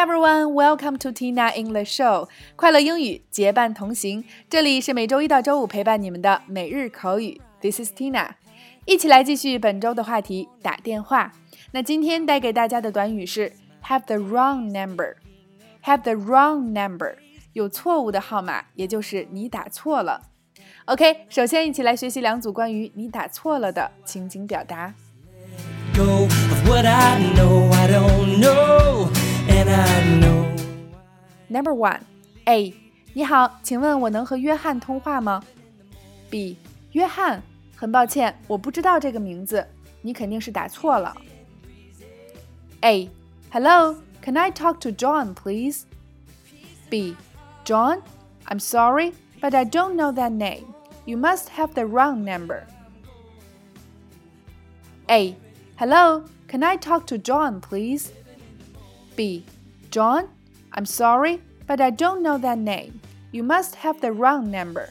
everyone, welcome to Tina English Show。快乐英语结伴同行，这里是每周一到周五陪伴你们的每日口语。This is Tina，一起来继续本周的话题——打电话。那今天带给大家的短语是 have the wrong number。have the wrong number，有错误的号码，也就是你打错了。OK，首先一起来学习两组关于你打错了的情景表达。Number one, A，你好，请问我能和约翰通话吗？B，约翰，很抱歉，我不知道这个名字，你肯定是打错了。A, Hello, can I talk to John, please? B, John, I'm sorry, but I don't know that name. You must have the wrong number. A, Hello, can I talk to John, please? B, John, I'm sorry, but I don't know that name. You must have the wrong number.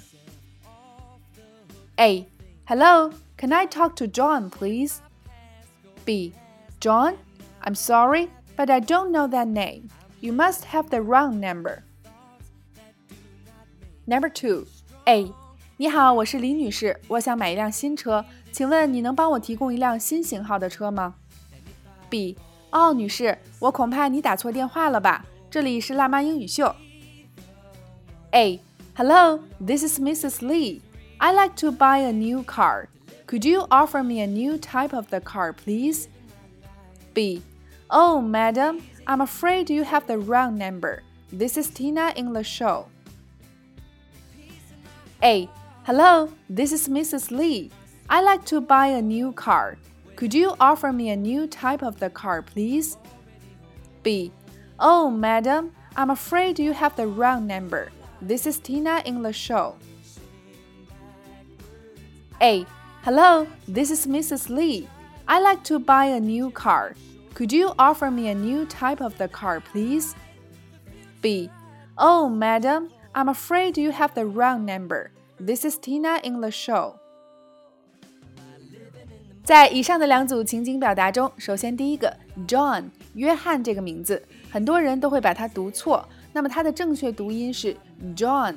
A. Hello, can I talk to John, please? B. John, I'm sorry, but I don't know that name. You must have the wrong number. Number two. A. 你好，我是李女士，我想买一辆新车，请问你能帮我提供一辆新型号的车吗？B. 哦，女士，我恐怕你打错电话了吧？ 这里是辣妈英语秀。A. Hello, this is Mrs. Li. I like to buy a new car. Could you offer me a new type of the car, please? B. Oh, madam, I'm afraid you have the wrong number. This is Tina English Show. A. Hello, this is Mrs. Li. I like to buy a new car. Could you offer me a new type of the car, please? B. Oh, madam, I'm afraid you have the wrong number. This is Tina English Show. A. Hello, this is Mrs. Li. I'd like to buy a new car. Could you offer me a new type of the car, please? B. Oh, madam, I'm afraid you have the wrong number. This is Tina English Show. 在以上的两组情景表达中，首先第一个 John 约翰这个名字很多人都会把它读错。那么它的正确读音是 John，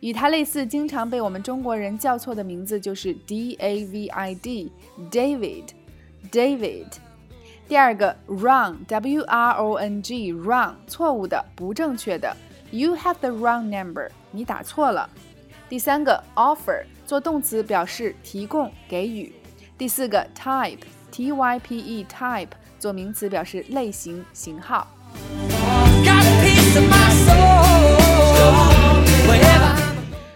与它类似、经常被我们中国人叫错的名字就是 D A V I D，David，David。第二个 wrong W R O N G wrong 错误的、不正确的。You have the wrong number，你打错了。第三个 offer 做动词表示提供、给予。第四个 type t y p e type 做名词表示类型型号。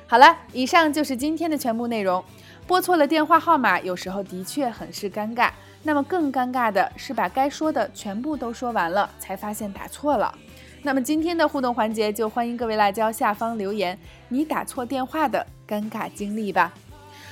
好了，以上就是今天的全部内容。拨错了电话号码，有时候的确很是尴尬。那么更尴尬的是把该说的全部都说完了，才发现打错了。那么今天的互动环节，就欢迎各位辣椒下方留言你打错电话的尴尬经历吧。